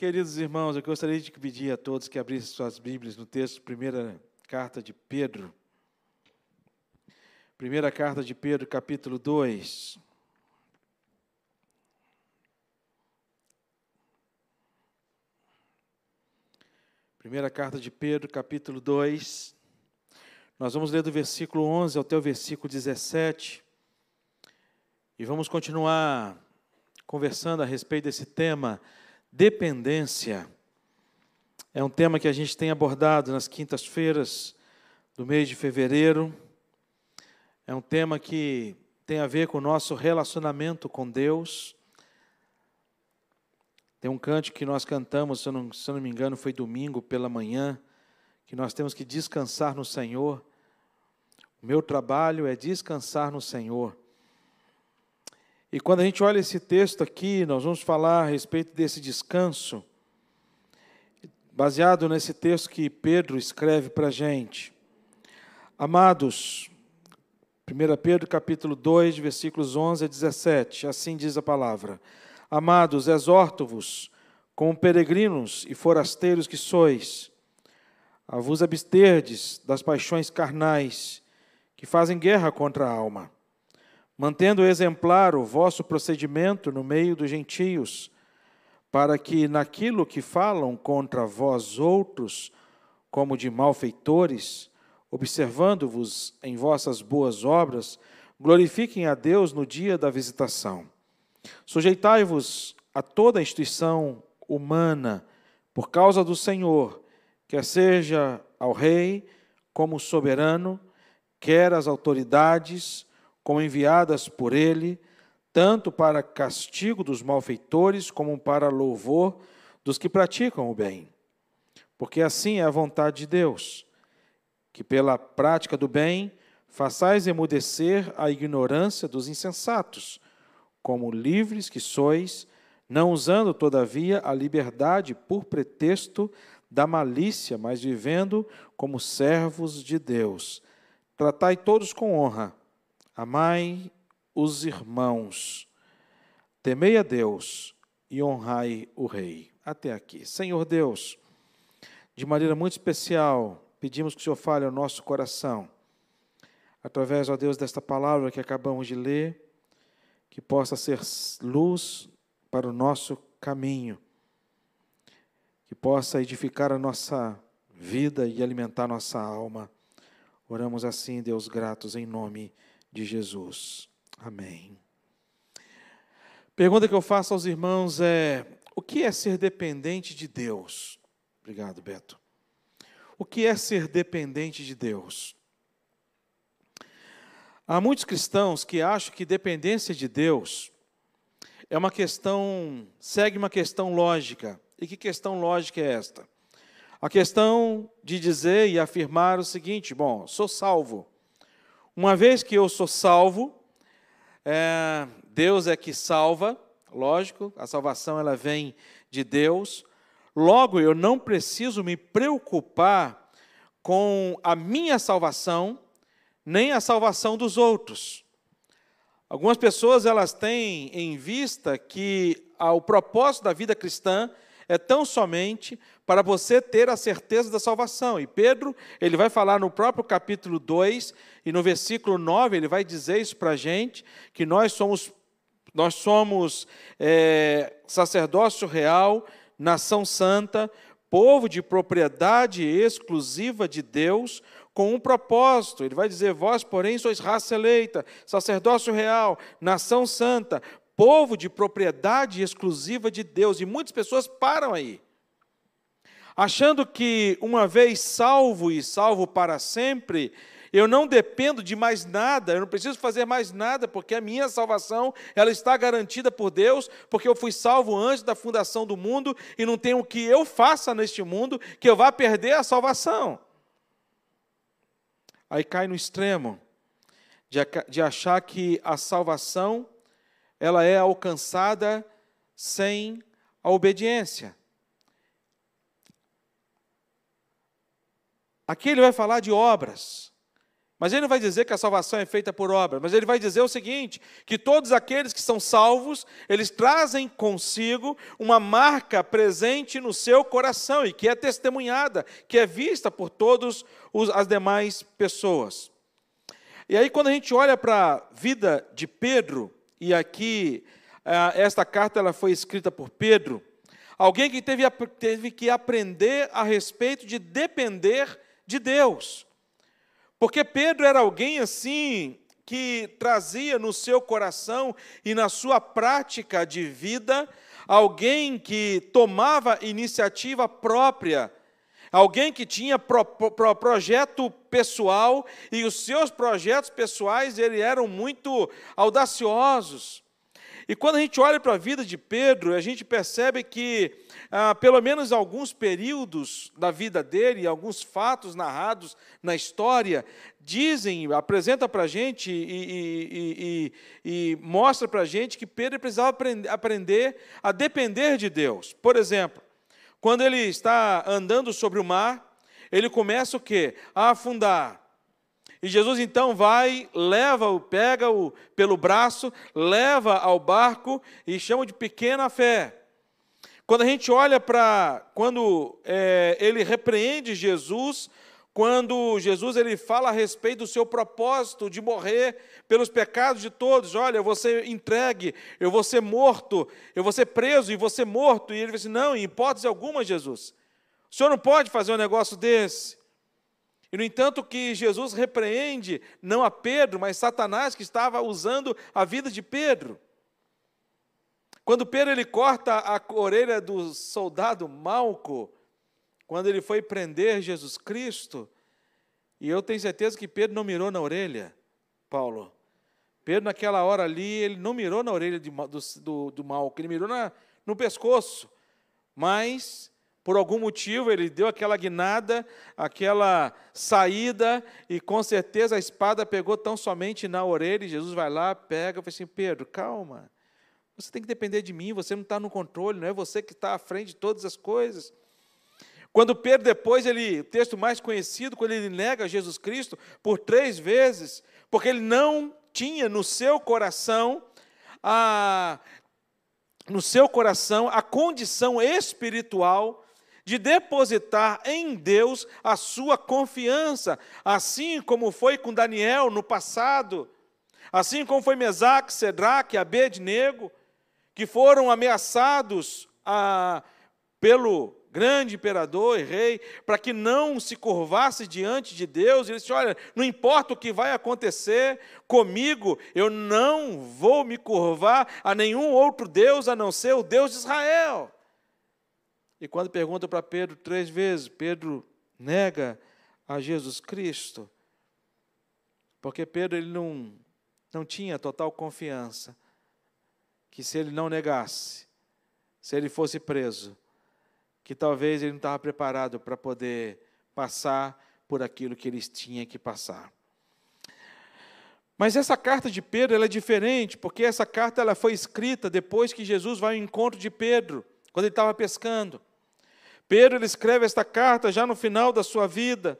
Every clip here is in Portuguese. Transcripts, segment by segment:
Queridos irmãos, eu gostaria de pedir a todos que abrissem suas Bíblias no texto, primeira carta de Pedro. Primeira carta de Pedro, capítulo 2. Primeira carta de Pedro, capítulo 2. Nós vamos ler do versículo 11 até o versículo 17. E vamos continuar conversando a respeito desse tema Dependência é um tema que a gente tem abordado nas quintas-feiras do mês de fevereiro. É um tema que tem a ver com o nosso relacionamento com Deus. Tem um cântico que nós cantamos, se eu, não, se eu não me engano, foi domingo pela manhã, que nós temos que descansar no Senhor. O meu trabalho é descansar no Senhor. E quando a gente olha esse texto aqui, nós vamos falar a respeito desse descanso, baseado nesse texto que Pedro escreve para a gente. Amados, 1 Pedro capítulo 2, versículos 11 a 17, assim diz a palavra. Amados, exorto-vos, como peregrinos e forasteiros que sois, a vos absterdes das paixões carnais, que fazem guerra contra a alma mantendo exemplar o vosso procedimento no meio dos gentios, para que naquilo que falam contra vós outros, como de malfeitores, observando-vos em vossas boas obras, glorifiquem a Deus no dia da visitação. Sujeitai-vos a toda a instituição humana, por causa do Senhor, quer seja ao rei como soberano, quer às autoridades, como enviadas por ele, tanto para castigo dos malfeitores, como para louvor dos que praticam o bem. Porque assim é a vontade de Deus, que pela prática do bem façais emudecer a ignorância dos insensatos, como livres que sois, não usando, todavia, a liberdade por pretexto da malícia, mas vivendo como servos de Deus. Tratai todos com honra Amai os irmãos, temei a Deus e honrai o Rei. Até aqui. Senhor Deus, de maneira muito especial, pedimos que o Senhor fale ao nosso coração, através, ó Deus, desta palavra que acabamos de ler, que possa ser luz para o nosso caminho, que possa edificar a nossa vida e alimentar nossa alma. Oramos assim, Deus, gratos em nome de de Jesus. Amém. Pergunta que eu faço aos irmãos é: o que é ser dependente de Deus? Obrigado, Beto. O que é ser dependente de Deus? Há muitos cristãos que acham que dependência de Deus é uma questão, segue uma questão lógica. E que questão lógica é esta? A questão de dizer e afirmar o seguinte: bom, sou salvo. Uma vez que eu sou salvo, é, Deus é que salva, lógico, a salvação ela vem de Deus. Logo, eu não preciso me preocupar com a minha salvação, nem a salvação dos outros. Algumas pessoas elas têm em vista que o propósito da vida cristã é tão somente para você ter a certeza da salvação. E Pedro, ele vai falar no próprio capítulo 2 e no versículo 9, ele vai dizer isso para a gente, que nós somos, nós somos é, sacerdócio real, nação santa, povo de propriedade exclusiva de Deus, com um propósito. Ele vai dizer: Vós, porém, sois raça eleita, sacerdócio real, nação santa, povo de propriedade exclusiva de Deus. E muitas pessoas param aí, achando que uma vez salvo e salvo para sempre, eu não dependo de mais nada, eu não preciso fazer mais nada, porque a minha salvação, ela está garantida por Deus, porque eu fui salvo antes da fundação do mundo e não tem o que eu faça neste mundo que eu vá perder a salvação. Aí cai no extremo de achar que a salvação ela é alcançada sem a obediência. Aqui ele vai falar de obras. Mas ele não vai dizer que a salvação é feita por obra, mas ele vai dizer o seguinte: que todos aqueles que são salvos, eles trazem consigo uma marca presente no seu coração e que é testemunhada, que é vista por todas as demais pessoas. E aí, quando a gente olha para a vida de Pedro, e aqui esta carta ela foi escrita por Pedro, alguém que teve, teve que aprender a respeito de depender de Deus. Porque Pedro era alguém assim que trazia no seu coração e na sua prática de vida alguém que tomava iniciativa própria, alguém que tinha pro, pro, projeto pessoal e os seus projetos pessoais ele eram muito audaciosos. E quando a gente olha para a vida de Pedro, a gente percebe que, ah, pelo menos alguns períodos da vida dele, alguns fatos narrados na história, dizem, apresenta para a gente e, e, e, e mostra para a gente que Pedro precisava aprender a depender de Deus. Por exemplo, quando ele está andando sobre o mar, ele começa o quê? A afundar. E Jesus então vai, leva-o, pega-o pelo braço, leva ao barco e chama de pequena fé. Quando a gente olha para quando é, ele repreende Jesus, quando Jesus ele fala a respeito do seu propósito de morrer pelos pecados de todos, olha, eu vou ser entregue, eu vou ser morto, eu vou ser preso e ser morto. E ele diz: assim, não, em hipótese alguma, Jesus, o senhor não pode fazer um negócio desse. E, no entanto, que Jesus repreende não a Pedro, mas Satanás que estava usando a vida de Pedro. Quando Pedro ele corta a orelha do soldado Malco, quando ele foi prender Jesus Cristo, e eu tenho certeza que Pedro não mirou na orelha, Paulo. Pedro, naquela hora ali, ele não mirou na orelha de, do, do, do Malco, ele mirou na, no pescoço. Mas por algum motivo ele deu aquela guinada, aquela saída, e com certeza a espada pegou tão somente na orelha, e Jesus vai lá, pega e fala assim: Pedro, calma, você tem que depender de mim, você não está no controle, não é você que está à frente de todas as coisas. Quando Pedro, depois, ele, o texto mais conhecido, quando ele nega Jesus Cristo por três vezes, porque ele não tinha no seu coração a, no seu coração a condição espiritual de depositar em Deus a sua confiança, assim como foi com Daniel no passado, assim como foi Mesaque, Cedraque, Abednego, que foram ameaçados a, pelo grande imperador e rei, para que não se curvasse diante de Deus. Ele disse: Olha, não importa o que vai acontecer comigo, eu não vou me curvar a nenhum outro Deus a não ser o Deus de Israel. E quando pergunta para Pedro três vezes, Pedro nega a Jesus Cristo, porque Pedro ele não, não tinha total confiança que se ele não negasse, se ele fosse preso, que talvez ele não estava preparado para poder passar por aquilo que eles tinham que passar. Mas essa carta de Pedro é diferente, porque essa carta ela foi escrita depois que Jesus vai ao encontro de Pedro, quando ele estava pescando. Pedro escreve esta carta já no final da sua vida.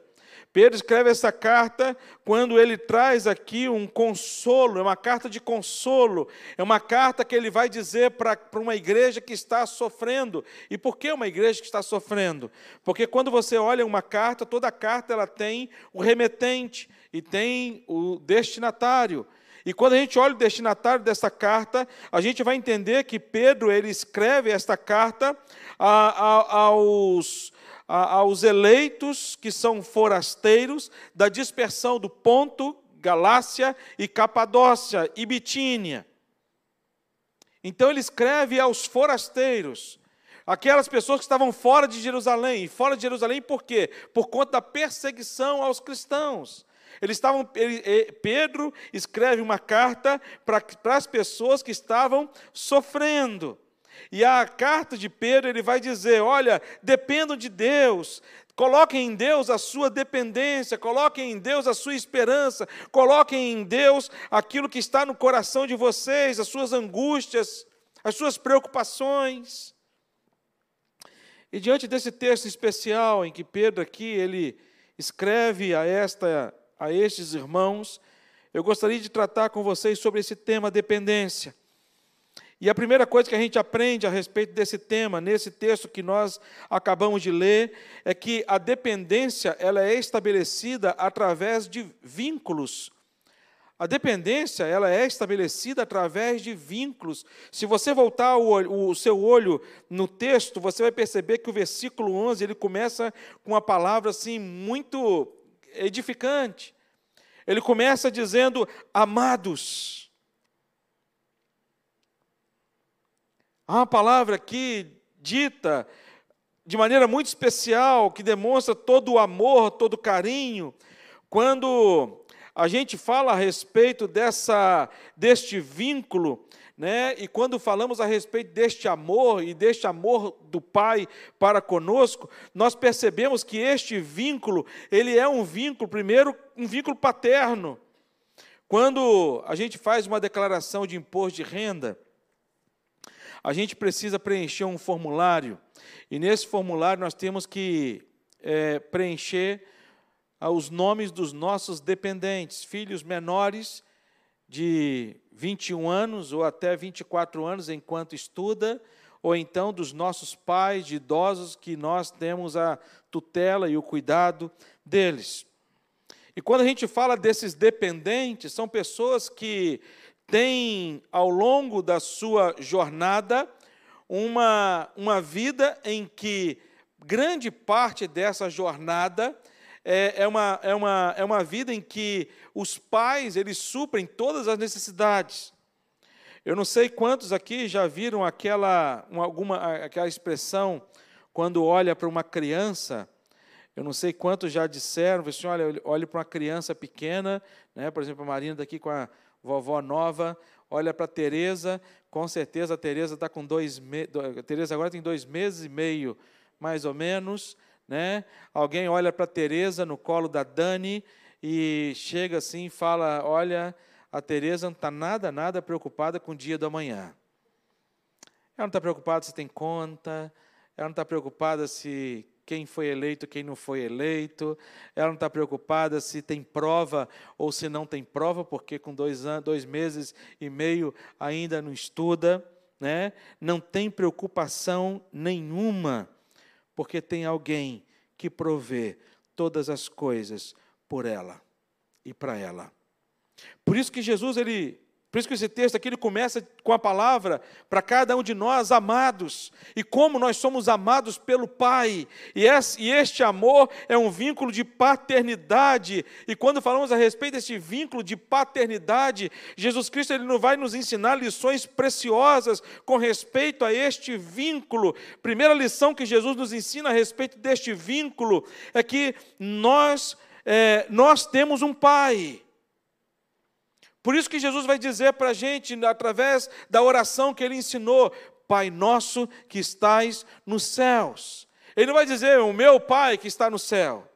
Pedro escreve essa carta quando ele traz aqui um consolo, é uma carta de consolo, é uma carta que ele vai dizer para uma igreja que está sofrendo. E por que uma igreja que está sofrendo? Porque quando você olha uma carta, toda carta ela tem o remetente e tem o destinatário. E quando a gente olha o destinatário dessa carta, a gente vai entender que Pedro ele escreve esta carta a, a, aos, a, aos eleitos que são forasteiros da dispersão do Ponto, Galácia e Capadócia e Bitínia. Então ele escreve aos forasteiros, aquelas pessoas que estavam fora de Jerusalém. E fora de Jerusalém por quê? Por conta da perseguição aos cristãos. Eles estavam, ele, Pedro escreve uma carta para, para as pessoas que estavam sofrendo. E a carta de Pedro ele vai dizer: olha, dependam de Deus, Coloquem em Deus a sua dependência, coloquem em Deus a sua esperança, coloquem em Deus aquilo que está no coração de vocês, as suas angústias, as suas preocupações. E diante desse texto especial em que Pedro aqui ele escreve a esta a estes irmãos, eu gostaria de tratar com vocês sobre esse tema dependência. E a primeira coisa que a gente aprende a respeito desse tema, nesse texto que nós acabamos de ler, é que a dependência ela é estabelecida através de vínculos. A dependência ela é estabelecida através de vínculos. Se você voltar o, o seu olho no texto, você vai perceber que o versículo 11 ele começa com uma palavra assim muito edificante. Ele começa dizendo: amados. Há uma palavra aqui dita de maneira muito especial, que demonstra todo o amor, todo o carinho. Quando a gente fala a respeito dessa, deste vínculo, né? E quando falamos a respeito deste amor e deste amor do Pai para conosco, nós percebemos que este vínculo, ele é um vínculo, primeiro, um vínculo paterno. Quando a gente faz uma declaração de imposto de renda, a gente precisa preencher um formulário, e nesse formulário nós temos que é, preencher ah, os nomes dos nossos dependentes, filhos menores de 21 anos ou até 24 anos enquanto estuda, ou então dos nossos pais, de idosos que nós temos a tutela e o cuidado deles. E quando a gente fala desses dependentes, são pessoas que tem ao longo da sua jornada uma, uma vida em que grande parte dessa jornada é, é, uma, é, uma, é uma vida em que os pais eles suprem todas as necessidades. Eu não sei quantos aqui já viram aquela, uma, alguma, aquela expressão quando olha para uma criança. Eu não sei quantos já disseram, assim, olha, olhe para uma criança pequena, né? por exemplo, a Marina daqui com a, vovó nova, olha para a Tereza, com certeza a Tereza está com dois meses, Tereza agora tem dois meses e meio, mais ou menos, né? Alguém olha para a Tereza no colo da Dani e chega assim e fala, olha, a Tereza não está nada, nada preocupada com o dia da manhã. Ela não está preocupada se tem conta, ela não está preocupada se quem foi eleito, quem não foi eleito. Ela não está preocupada se tem prova ou se não tem prova, porque com dois, anos, dois meses e meio ainda não estuda. Né? Não tem preocupação nenhuma, porque tem alguém que provê todas as coisas por ela e para ela. Por isso que Jesus ele por isso que esse texto aqui ele começa com a palavra para cada um de nós, amados, e como nós somos amados pelo Pai. E este amor é um vínculo de paternidade. E quando falamos a respeito desse vínculo de paternidade, Jesus Cristo ele não vai nos ensinar lições preciosas com respeito a este vínculo. Primeira lição que Jesus nos ensina a respeito deste vínculo é que nós, é, nós temos um Pai. Por isso que Jesus vai dizer para a gente, através da oração que ele ensinou, Pai nosso que estais nos céus. Ele não vai dizer o meu Pai que está no céu,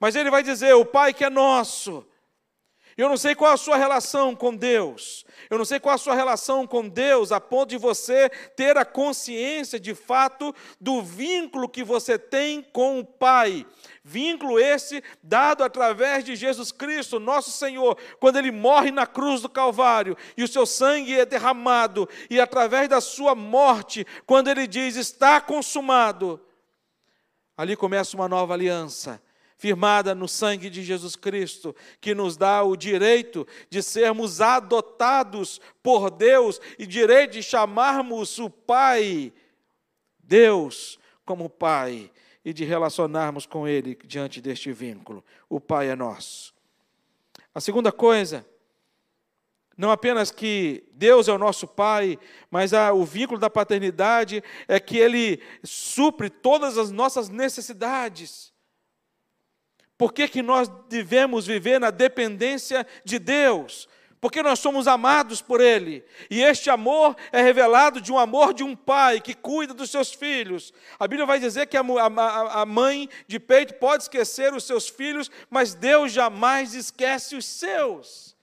mas ele vai dizer o Pai que é nosso. Eu não sei qual a sua relação com Deus. Eu não sei qual a sua relação com Deus, a ponto de você ter a consciência de fato do vínculo que você tem com o Pai. Vínculo esse dado através de Jesus Cristo, nosso Senhor, quando ele morre na cruz do Calvário e o seu sangue é derramado, e através da sua morte, quando ele diz: Está consumado, ali começa uma nova aliança firmada no sangue de Jesus Cristo, que nos dá o direito de sermos adotados por Deus e direito de chamarmos o Pai, Deus, como Pai e de relacionarmos com Ele diante deste vínculo. O Pai é nosso. A segunda coisa, não apenas que Deus é o nosso Pai, mas a, o vínculo da paternidade é que Ele supre todas as nossas necessidades. Por que, que nós devemos viver na dependência de Deus? Porque nós somos amados por Ele. E este amor é revelado de um amor de um pai que cuida dos seus filhos. A Bíblia vai dizer que a, a, a mãe de peito pode esquecer os seus filhos, mas Deus jamais esquece os seus.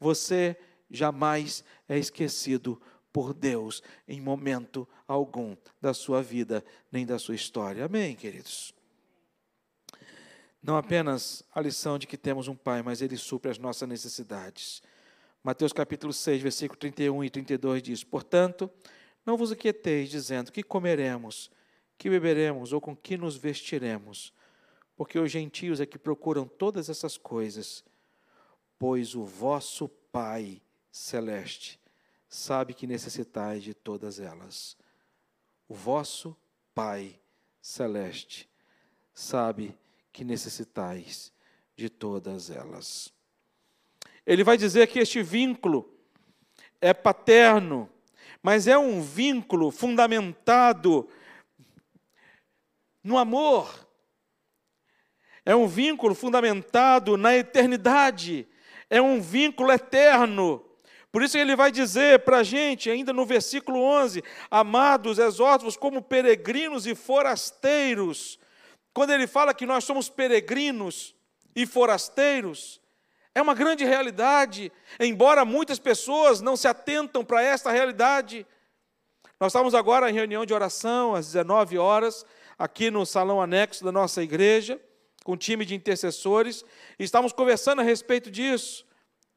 Você jamais é esquecido por Deus em momento algum da sua vida, nem da sua história. Amém, queridos? Não apenas a lição de que temos um Pai, mas Ele supre as nossas necessidades. Mateus capítulo 6, versículo 31 e 32 diz: Portanto, não vos inquieteis, dizendo: Que comeremos, que beberemos ou com que nos vestiremos? Porque os gentios é que procuram todas essas coisas, pois o vosso Pai celeste sabe que necessitais de todas elas. O vosso Pai celeste sabe que necessitais de todas elas. Ele vai dizer que este vínculo é paterno, mas é um vínculo fundamentado no amor. É um vínculo fundamentado na eternidade. É um vínculo eterno. Por isso ele vai dizer para a gente, ainda no versículo 11: Amados, exorto-vos como peregrinos e forasteiros. Quando ele fala que nós somos peregrinos e forasteiros, é uma grande realidade, embora muitas pessoas não se atentam para esta realidade. Nós estamos agora em reunião de oração, às 19 horas, aqui no salão anexo da nossa igreja, com um time de intercessores, e estamos conversando a respeito disso.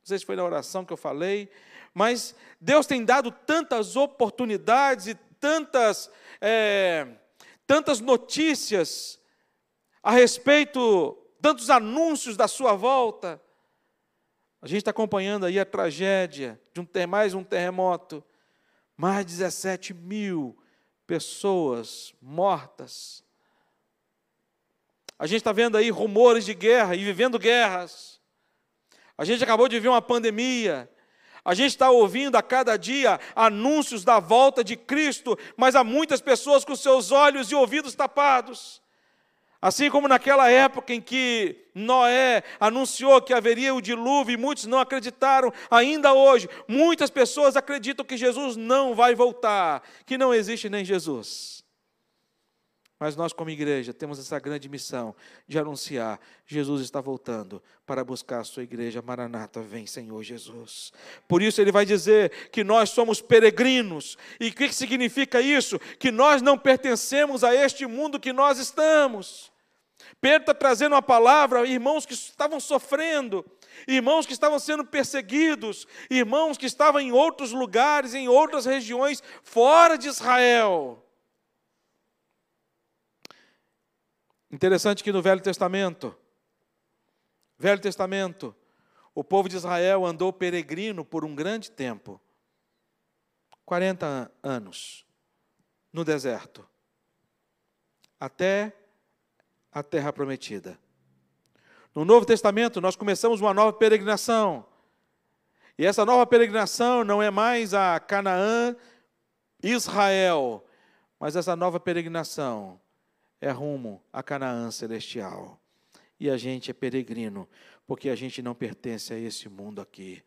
Não sei se foi na oração que eu falei, mas Deus tem dado tantas oportunidades e tantas, é, tantas notícias a respeito, tantos anúncios da sua volta. A gente está acompanhando aí a tragédia de um, mais um terremoto, mais de 17 mil pessoas mortas. A gente está vendo aí rumores de guerra e vivendo guerras. A gente acabou de ver uma pandemia a gente está ouvindo a cada dia anúncios da volta de Cristo, mas há muitas pessoas com seus olhos e ouvidos tapados. Assim como naquela época em que Noé anunciou que haveria o dilúvio e muitos não acreditaram, ainda hoje, muitas pessoas acreditam que Jesus não vai voltar, que não existe nem Jesus. Mas nós, como igreja, temos essa grande missão de anunciar: Jesus está voltando para buscar a sua igreja. Maranata, vem, Senhor Jesus. Por isso, ele vai dizer que nós somos peregrinos. E o que significa isso? Que nós não pertencemos a este mundo que nós estamos. Pedro está trazendo uma palavra, irmãos que estavam sofrendo, irmãos que estavam sendo perseguidos, irmãos que estavam em outros lugares, em outras regiões, fora de Israel. Interessante que no Velho Testamento, Velho Testamento, o povo de Israel andou peregrino por um grande tempo 40 anos no deserto até a terra prometida. No Novo Testamento, nós começamos uma nova peregrinação. E essa nova peregrinação não é mais a Canaã, Israel, mas essa nova peregrinação é rumo a Canaã celestial. E a gente é peregrino, porque a gente não pertence a esse mundo aqui.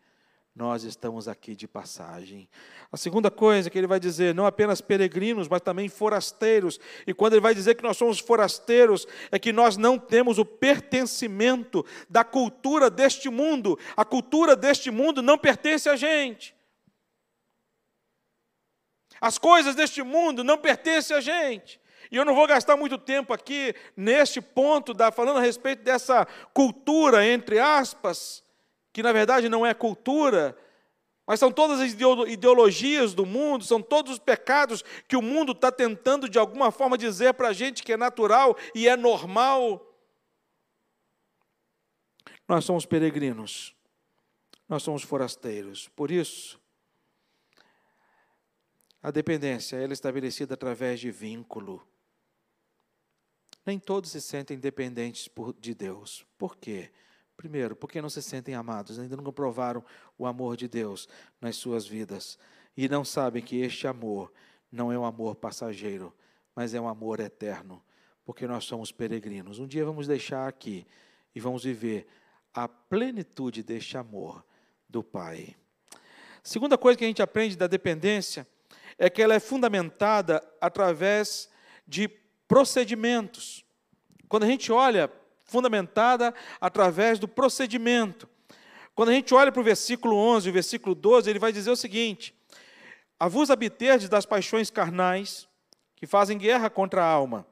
Nós estamos aqui de passagem. A segunda coisa que ele vai dizer, não apenas peregrinos, mas também forasteiros. E quando ele vai dizer que nós somos forasteiros, é que nós não temos o pertencimento da cultura deste mundo. A cultura deste mundo não pertence a gente. As coisas deste mundo não pertencem a gente. E eu não vou gastar muito tempo aqui neste ponto, da, falando a respeito dessa cultura, entre aspas, que na verdade não é cultura, mas são todas as ideologias do mundo, são todos os pecados que o mundo está tentando de alguma forma dizer para a gente que é natural e é normal. Nós somos peregrinos, nós somos forasteiros, por isso, a dependência ela é estabelecida através de vínculo. Nem todos se sentem dependentes de Deus. Por quê? Primeiro, porque não se sentem amados, ainda não comprovaram o amor de Deus nas suas vidas e não sabem que este amor não é um amor passageiro, mas é um amor eterno, porque nós somos peregrinos. Um dia vamos deixar aqui e vamos viver a plenitude deste amor do Pai. Segunda coisa que a gente aprende da dependência é que ela é fundamentada através de procedimentos. Quando a gente olha, fundamentada através do procedimento. Quando a gente olha para o versículo 11 e o versículo 12, ele vai dizer o seguinte: A vos habiterdes das paixões carnais, que fazem guerra contra a alma.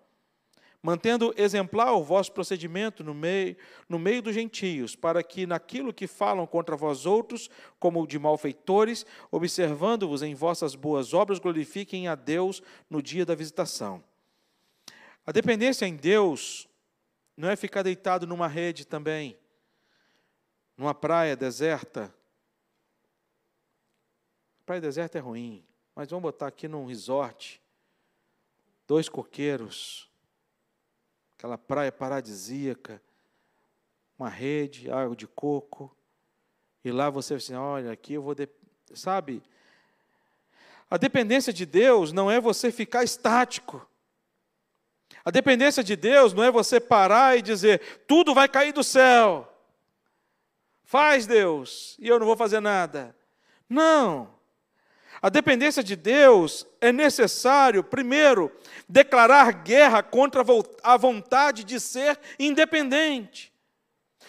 mantendo exemplar o vosso procedimento no meio, no meio dos gentios, para que naquilo que falam contra vós outros, como de malfeitores, observando-vos em vossas boas obras, glorifiquem a Deus no dia da visitação. A dependência em Deus não é ficar deitado numa rede também, numa praia deserta. Praia deserta é ruim, mas vamos botar aqui num resort, dois coqueiros, aquela praia paradisíaca, uma rede, água de coco, e lá você assim, olha, aqui eu vou, de... sabe? A dependência de Deus não é você ficar estático. A dependência de Deus não é você parar e dizer, tudo vai cair do céu. Faz, Deus, e eu não vou fazer nada. Não. A dependência de Deus é necessário, primeiro, declarar guerra contra a vontade de ser independente.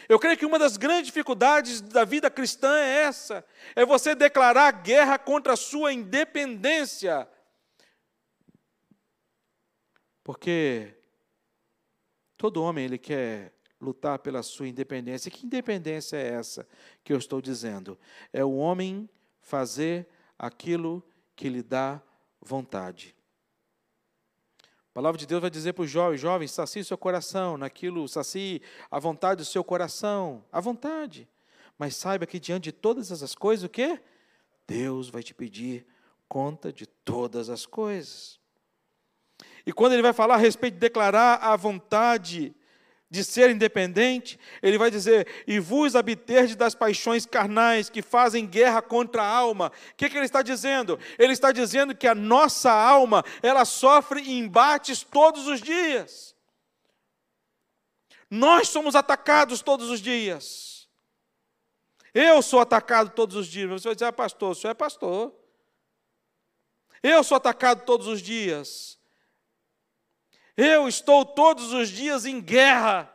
Eu creio que uma das grandes dificuldades da vida cristã é essa: é você declarar guerra contra a sua independência. Porque todo homem ele quer lutar pela sua independência. E que independência é essa que eu estou dizendo? É o homem fazer aquilo que lhe dá vontade. A palavra de Deus vai dizer para os jovens: jovens, sacie seu coração naquilo, sacie a vontade do seu coração, a vontade. Mas saiba que diante de todas essas coisas, o que? Deus vai te pedir conta de todas as coisas. E quando ele vai falar a respeito de declarar a vontade de ser independente, ele vai dizer: E vos abterdes das paixões carnais que fazem guerra contra a alma. O que, que ele está dizendo? Ele está dizendo que a nossa alma, ela sofre embates todos os dias. Nós somos atacados todos os dias. Eu sou atacado todos os dias. Você vai dizer, ah, pastor, o senhor é pastor. Eu sou atacado todos os dias. Eu estou todos os dias em guerra,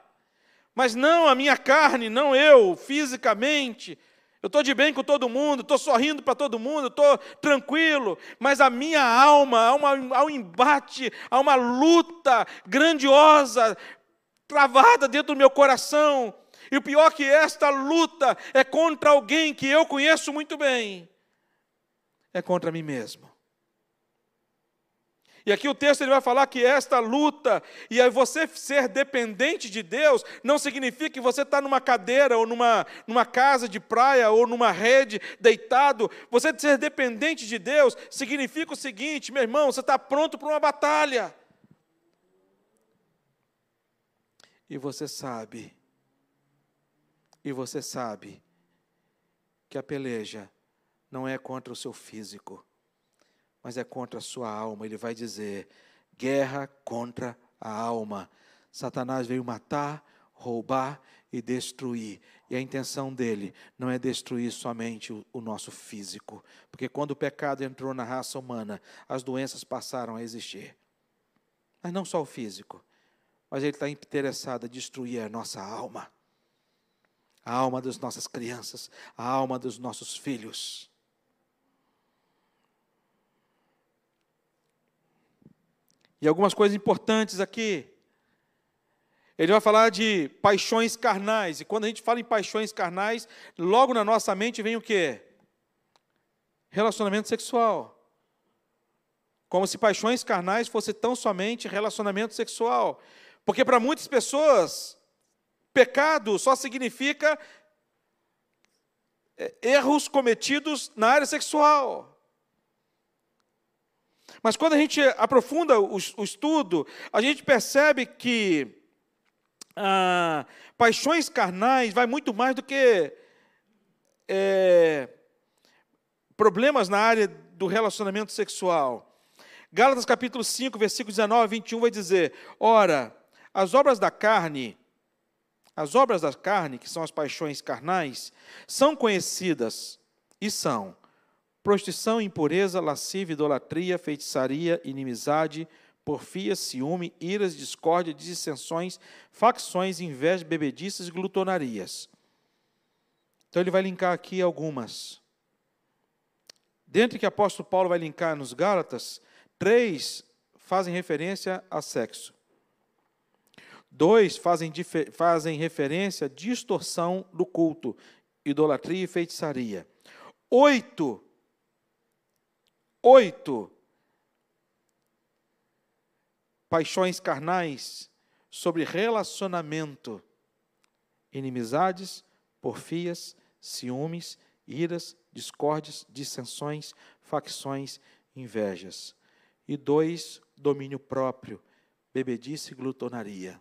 mas não a minha carne, não eu, fisicamente. Eu estou de bem com todo mundo, estou sorrindo para todo mundo, estou tranquilo, mas a minha alma, há, uma, há um embate, há uma luta grandiosa, travada dentro do meu coração. E o pior que esta luta é contra alguém que eu conheço muito bem, é contra mim mesmo. E aqui o texto ele vai falar que esta luta, e aí você ser dependente de Deus, não significa que você está numa cadeira, ou numa, numa casa de praia, ou numa rede, deitado. Você ser dependente de Deus significa o seguinte, meu irmão, você está pronto para uma batalha. E você sabe, e você sabe, que a peleja não é contra o seu físico mas é contra a sua alma. Ele vai dizer: guerra contra a alma. Satanás veio matar, roubar e destruir. E a intenção dele não é destruir somente o, o, nosso físico, porque quando o pecado entrou na raça humana, as doenças passaram a existir. Mas não só o físico, mas ele está interessado em destruir a nossa alma, a alma das nossas crianças, a alma dos nossos filhos. E algumas coisas importantes aqui. Ele vai falar de paixões carnais. E quando a gente fala em paixões carnais, logo na nossa mente vem o quê? Relacionamento sexual. Como se paixões carnais fosse tão somente relacionamento sexual. Porque para muitas pessoas, pecado só significa é, erros cometidos na área sexual. Mas quando a gente aprofunda o, o estudo, a gente percebe que ah, paixões carnais vai muito mais do que é, problemas na área do relacionamento sexual. Gálatas capítulo 5, versículo 19 a 21 vai dizer: Ora, as obras da carne, as obras da carne, que são as paixões carnais, são conhecidas e são prostituição, impureza, lascívia, idolatria, feitiçaria, inimizade, porfia, ciúme, iras, discórdia, dissensões, facções, inveja, bebediças e glutonarias. Então ele vai linkar aqui algumas. Dentro que o apóstolo Paulo vai linkar nos Gálatas, três fazem referência a sexo. Dois fazem, fazem referência à distorção do culto, idolatria e feitiçaria. Oito, oito paixões carnais sobre relacionamento, inimizades, porfias, ciúmes, iras, discórdias, dissensões, facções, invejas. E dois, domínio próprio, bebedice e glutonaria.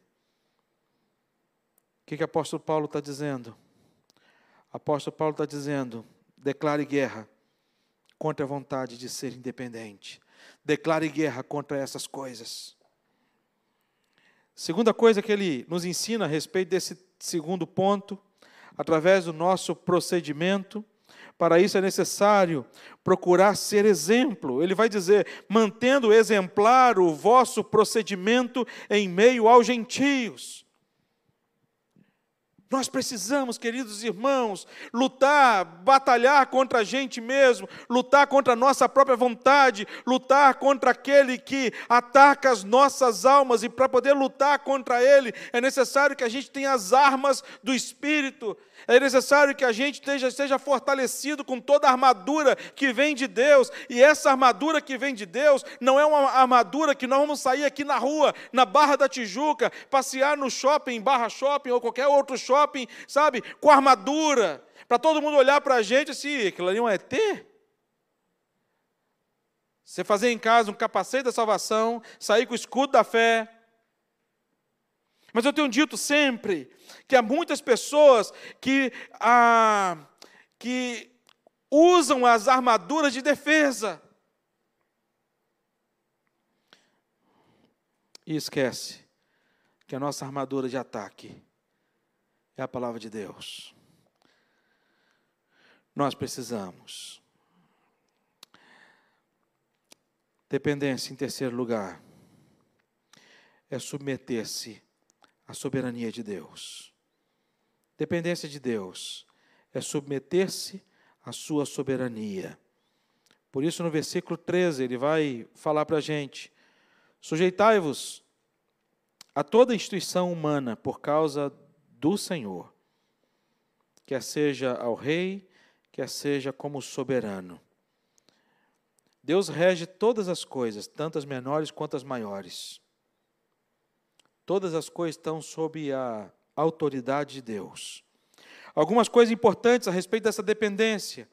O que, que o apóstolo Paulo está dizendo? O apóstolo Paulo está dizendo: declare guerra contra a vontade de ser independente. Declare guerra contra essas coisas. Segunda coisa que ele nos ensina a respeito desse segundo ponto, através do nosso procedimento, para isso é necessário procurar ser exemplo. Ele vai dizer: mantendo exemplar o vosso procedimento em meio aos gentios. Nós precisamos, queridos irmãos, lutar, batalhar contra a gente mesmo, lutar contra a nossa própria vontade, lutar contra aquele que ataca as nossas almas, e para poder lutar contra ele, é necessário que a gente tenha as armas do Espírito, é necessário que a gente esteja, fortalecido com toda a armadura que vem de Deus, e essa armadura que vem de Deus não é uma armadura que nós vamos sair aqui na rua, na Barra da Tijuca, passear no shopping, Barra Shopping ou qualquer outro shopping, sabe, com armadura, para todo mundo olhar para a gente assim, aquilo ali é um ET? Você fazer em casa um capacete da salvação, sair com o escudo da fé, mas eu tenho dito sempre que há muitas pessoas que, ah, que usam as armaduras de defesa. E esquece que a nossa armadura de ataque é a palavra de Deus. Nós precisamos. Dependência, em terceiro lugar, é submeter-se a soberania de Deus. Dependência de Deus é submeter-se à sua soberania. Por isso, no versículo 13, ele vai falar para a gente: sujeitai-vos a toda instituição humana por causa do Senhor, quer seja ao rei, quer seja como soberano. Deus rege todas as coisas, tanto as menores quanto as maiores. Todas as coisas estão sob a autoridade de Deus. Algumas coisas importantes a respeito dessa dependência.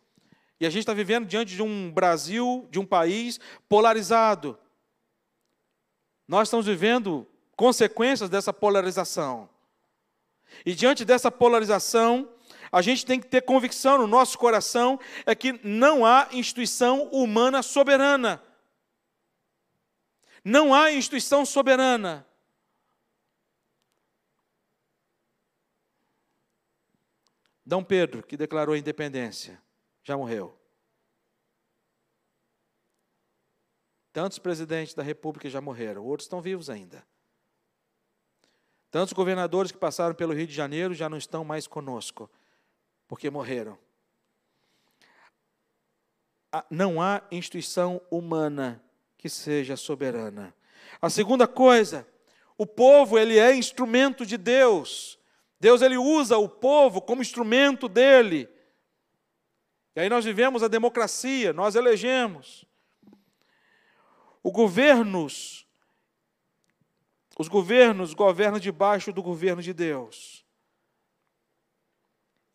E a gente está vivendo diante de um Brasil, de um país polarizado. Nós estamos vivendo consequências dessa polarização. E diante dessa polarização, a gente tem que ter convicção no nosso coração é que não há instituição humana soberana. Não há instituição soberana. D. Pedro, que declarou a independência, já morreu. Tantos presidentes da República já morreram, outros estão vivos ainda. Tantos governadores que passaram pelo Rio de Janeiro já não estão mais conosco, porque morreram. Não há instituição humana que seja soberana. A segunda coisa, o povo ele é instrumento de Deus. Deus ele usa o povo como instrumento dele. E aí nós vivemos a democracia, nós elegemos. Os governos, os governos governam debaixo do governo de Deus.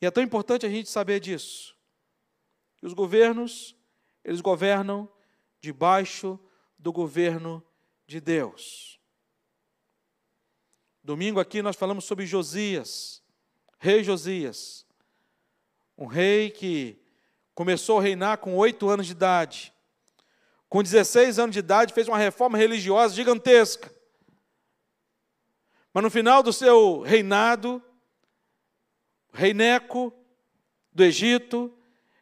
E é tão importante a gente saber disso. Os governos, eles governam debaixo do governo de Deus. Domingo aqui nós falamos sobre Josias, rei Josias, um rei que começou a reinar com oito anos de idade. Com 16 anos de idade, fez uma reforma religiosa gigantesca. Mas no final do seu reinado, rei Neco, do Egito,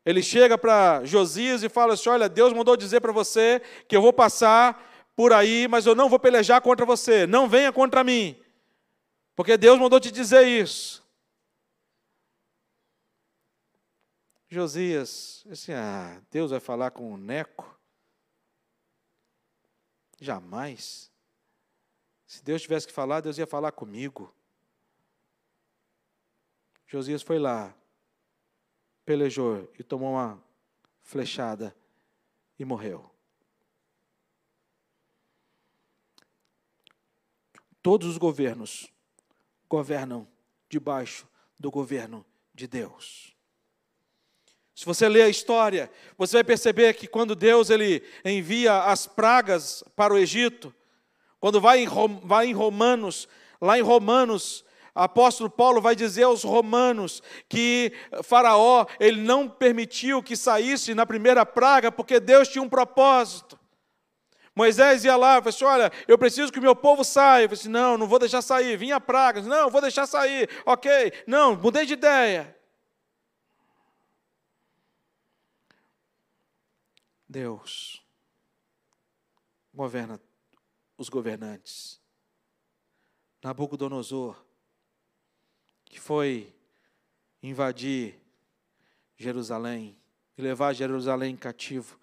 ele chega para Josias e fala assim: Olha, Deus mandou dizer para você que eu vou passar por aí, mas eu não vou pelejar contra você, não venha contra mim. Porque Deus mandou te dizer isso. Josias, assim, ah, Deus vai falar com o Neco? Jamais. Se Deus tivesse que falar, Deus ia falar comigo. Josias foi lá, pelejou e tomou uma flechada e morreu. Todos os governos governam debaixo do governo de Deus. Se você ler a história, você vai perceber que quando Deus ele envia as pragas para o Egito, quando vai em, vai em Romanos, lá em Romanos, apóstolo Paulo vai dizer aos romanos que Faraó ele não permitiu que saísse na primeira praga porque Deus tinha um propósito. Moisés ia lá falou assim: Olha, eu preciso que o meu povo saia. Eu falei assim: Não, não vou deixar sair. Vinha praga. Não, vou deixar sair. Ok. Não, mudei de ideia. Deus governa os governantes. Nabucodonosor, que foi invadir Jerusalém e levar Jerusalém cativo,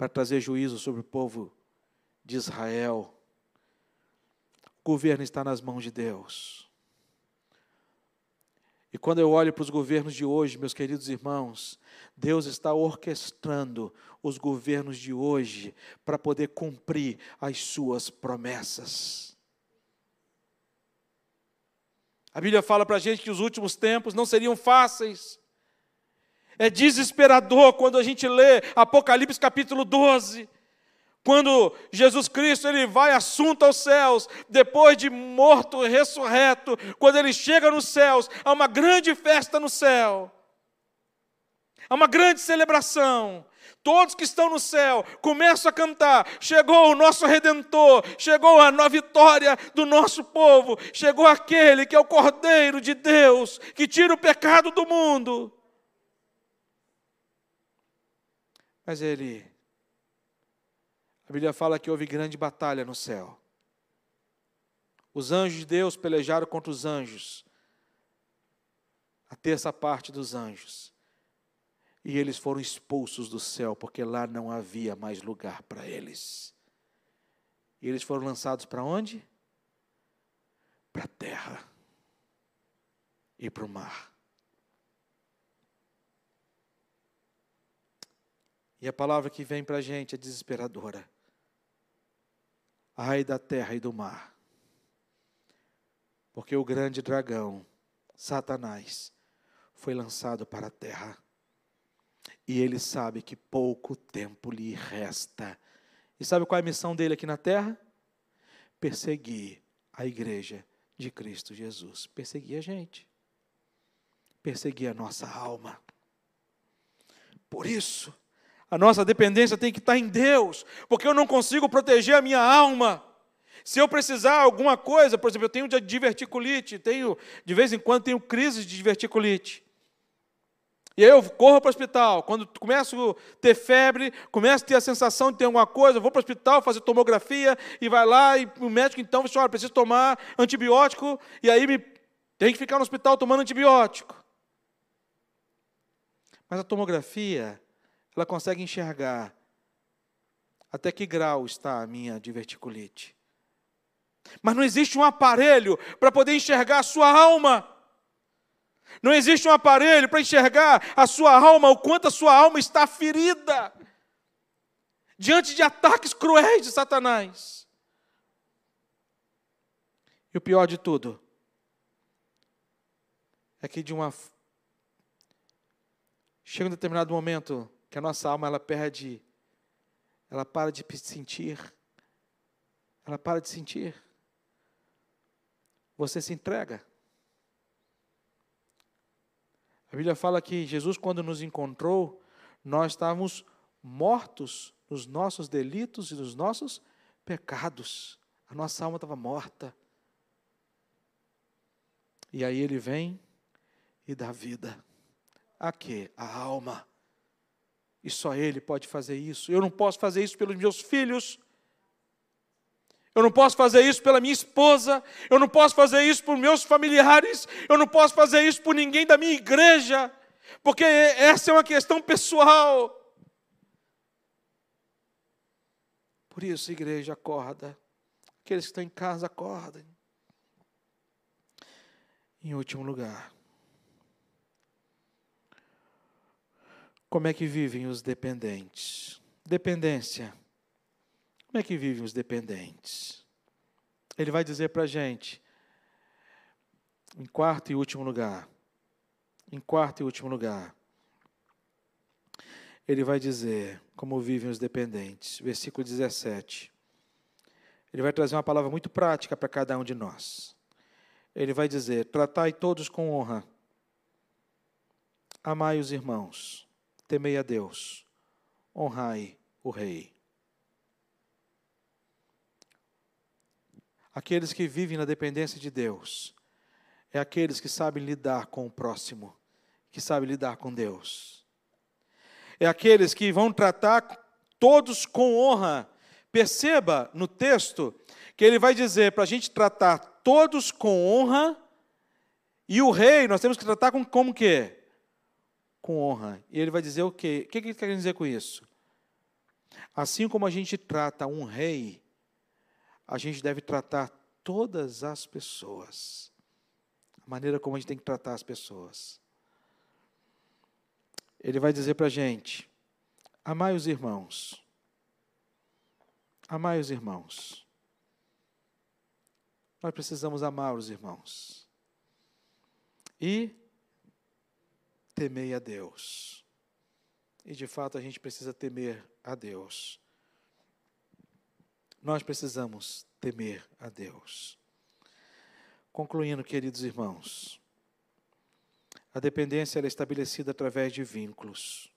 para trazer juízo sobre o povo de Israel. O governo está nas mãos de Deus. E quando eu olho para os governos de hoje, meus queridos irmãos, Deus está orquestrando os governos de hoje para poder cumprir as suas promessas. A Bíblia fala para a gente que os últimos tempos não seriam fáceis. É desesperador quando a gente lê Apocalipse capítulo 12. Quando Jesus Cristo ele vai assunto aos céus, depois de morto ressurreto, quando ele chega nos céus, há uma grande festa no céu. Há uma grande celebração. Todos que estão no céu começam a cantar: chegou o nosso redentor, chegou a vitória do nosso povo, chegou aquele que é o Cordeiro de Deus, que tira o pecado do mundo. Mas ele, a Bíblia fala que houve grande batalha no céu. Os anjos de Deus pelejaram contra os anjos, a terça parte dos anjos. E eles foram expulsos do céu, porque lá não havia mais lugar para eles. E eles foram lançados para onde? Para a terra e para o mar. E a palavra que vem para a gente é desesperadora. Ai da terra e do mar. Porque o grande dragão, Satanás, foi lançado para a terra. E ele sabe que pouco tempo lhe resta. E sabe qual é a missão dele aqui na terra? Perseguir a igreja de Cristo Jesus. Perseguir a gente. Perseguir a nossa alma. Por isso, a nossa dependência tem que estar em Deus, porque eu não consigo proteger a minha alma. Se eu precisar alguma coisa, por exemplo, eu tenho diverticulite, tenho de vez em quando tenho crises de diverticulite. E eu corro para o hospital. Quando começo a ter febre, começo a ter a sensação de ter alguma coisa, vou para o hospital fazer tomografia e vai lá e o médico então fala, olha, preciso tomar antibiótico e aí me tem que ficar no hospital tomando antibiótico. Mas a tomografia ela consegue enxergar até que grau está a minha diverticulite. Mas não existe um aparelho para poder enxergar a sua alma. Não existe um aparelho para enxergar a sua alma, o quanto a sua alma está ferida diante de ataques cruéis de Satanás. E o pior de tudo é que de uma chega um determinado momento que a nossa alma ela perde, ela para de sentir, ela para de sentir. Você se entrega. A Bíblia fala que Jesus, quando nos encontrou, nós estávamos mortos nos nossos delitos e nos nossos pecados. A nossa alma estava morta. E aí ele vem e dá vida. A quê? A alma. E só Ele pode fazer isso. Eu não posso fazer isso pelos meus filhos. Eu não posso fazer isso pela minha esposa. Eu não posso fazer isso por meus familiares. Eu não posso fazer isso por ninguém da minha igreja. Porque essa é uma questão pessoal. Por isso, igreja, acorda. Aqueles que estão em casa, acordem. Em último lugar, como é que vivem os dependentes? Dependência. Como é que vivem os dependentes? Ele vai dizer para a gente, em quarto e último lugar, em quarto e último lugar, ele vai dizer como vivem os dependentes. Versículo 17. Ele vai trazer uma palavra muito prática para cada um de nós. Ele vai dizer: Tratai todos com honra, amai os irmãos, temei a Deus, honrai o Rei. Aqueles que vivem na dependência de Deus, é aqueles que sabem lidar com o próximo, que sabem lidar com Deus é aqueles que vão tratar todos com honra. Perceba no texto que ele vai dizer para a gente tratar todos com honra, e o rei nós temos que tratar com como que? Com honra. E ele vai dizer o quê? O que ele quer dizer com isso? Assim como a gente trata um rei, a gente deve tratar todas as pessoas. A maneira como a gente tem que tratar as pessoas ele vai dizer para a gente: amai os irmãos. Amai os irmãos. Nós precisamos amar os irmãos. E temei a Deus. E de fato a gente precisa temer a Deus. Nós precisamos temer a Deus. Concluindo, queridos irmãos, a dependência é estabelecida através de vínculos.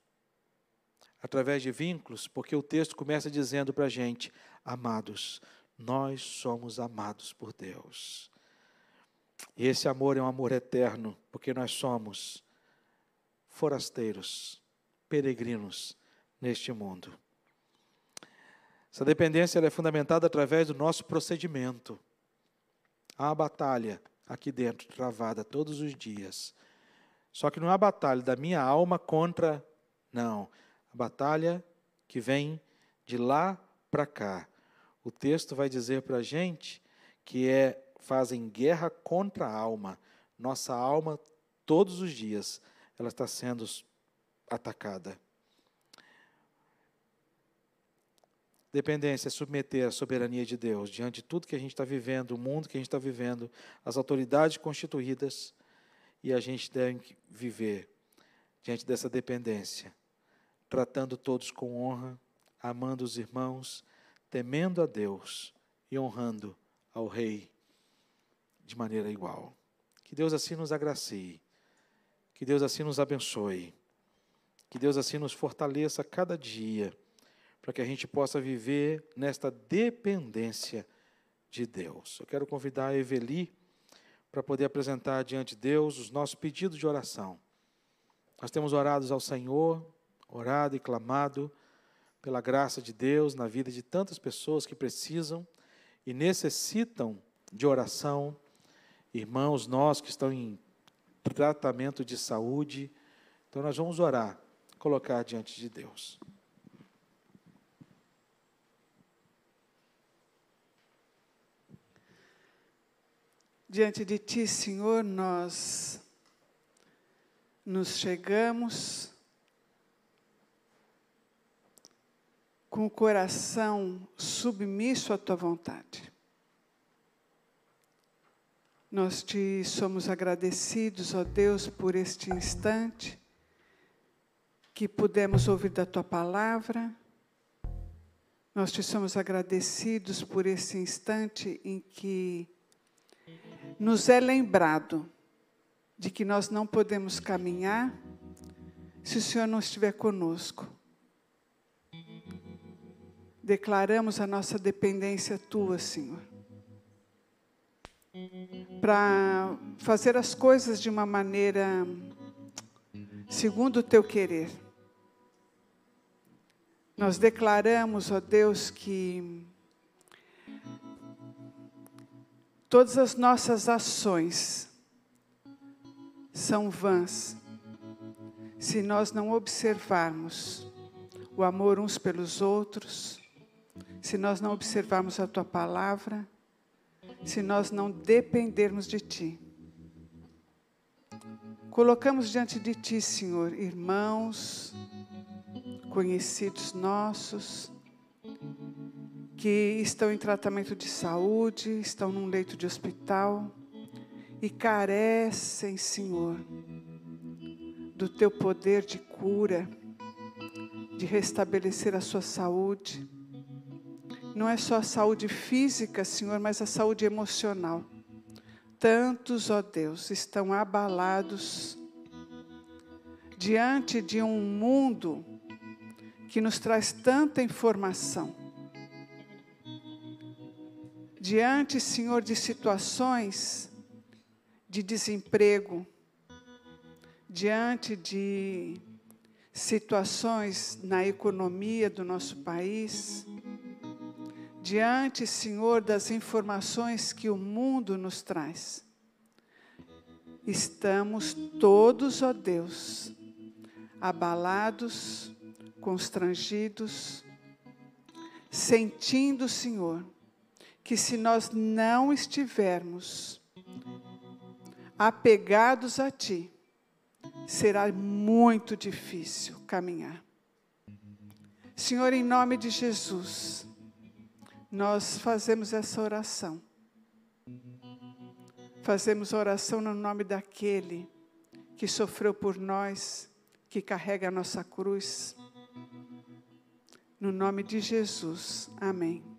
Através de vínculos, porque o texto começa dizendo para a gente: amados, nós somos amados por Deus. E esse amor é um amor eterno, porque nós somos forasteiros, peregrinos neste mundo. Essa dependência é fundamentada através do nosso procedimento. Há uma batalha aqui dentro, travada todos os dias, só que não é a batalha da minha alma contra, não. A batalha que vem de lá para cá. O texto vai dizer para a gente que é fazem guerra contra a alma. Nossa alma, todos os dias, ela está sendo atacada. Dependência é submeter a soberania de Deus diante de tudo que a gente está vivendo, o mundo que a gente está vivendo, as autoridades constituídas e a gente deve viver diante dessa dependência, tratando todos com honra, amando os irmãos, temendo a Deus e honrando ao Rei de maneira igual. Que Deus assim nos agracie, que Deus assim nos abençoe, que Deus assim nos fortaleça cada dia, para que a gente possa viver nesta dependência de Deus. Eu quero convidar a Eveli para poder apresentar diante de Deus os nossos pedidos de oração. Nós temos orado ao Senhor, orado e clamado pela graça de Deus na vida de tantas pessoas que precisam e necessitam de oração, irmãos nós que estão em tratamento de saúde. Então nós vamos orar, colocar diante de Deus. Diante de Ti, Senhor, nós nos chegamos com o coração submisso à Tua vontade. Nós te somos agradecidos, ó Deus, por este instante que pudemos ouvir da Tua palavra. Nós te somos agradecidos por esse instante em que nos é lembrado de que nós não podemos caminhar se o Senhor não estiver conosco. Declaramos a nossa dependência tua, Senhor, para fazer as coisas de uma maneira segundo o teu querer. Nós declaramos, ó Deus, que Todas as nossas ações são vãs se nós não observarmos o amor uns pelos outros, se nós não observarmos a tua palavra se nós não dependermos de Ti. Colocamos diante de Ti, Senhor, irmãos, conhecidos nossos, que estão em tratamento de saúde, estão num leito de hospital e carecem, Senhor, do Teu poder de cura, de restabelecer a sua saúde não é só a saúde física, Senhor, mas a saúde emocional. Tantos, ó Deus, estão abalados diante de um mundo que nos traz tanta informação. Diante, Senhor, de situações de desemprego, diante de situações na economia do nosso país, diante, Senhor, das informações que o mundo nos traz. Estamos todos, ó Deus, abalados, constrangidos, sentindo, Senhor, que se nós não estivermos apegados a Ti, será muito difícil caminhar. Senhor, em nome de Jesus, nós fazemos essa oração. Fazemos oração no nome daquele que sofreu por nós, que carrega a nossa cruz. No nome de Jesus. Amém.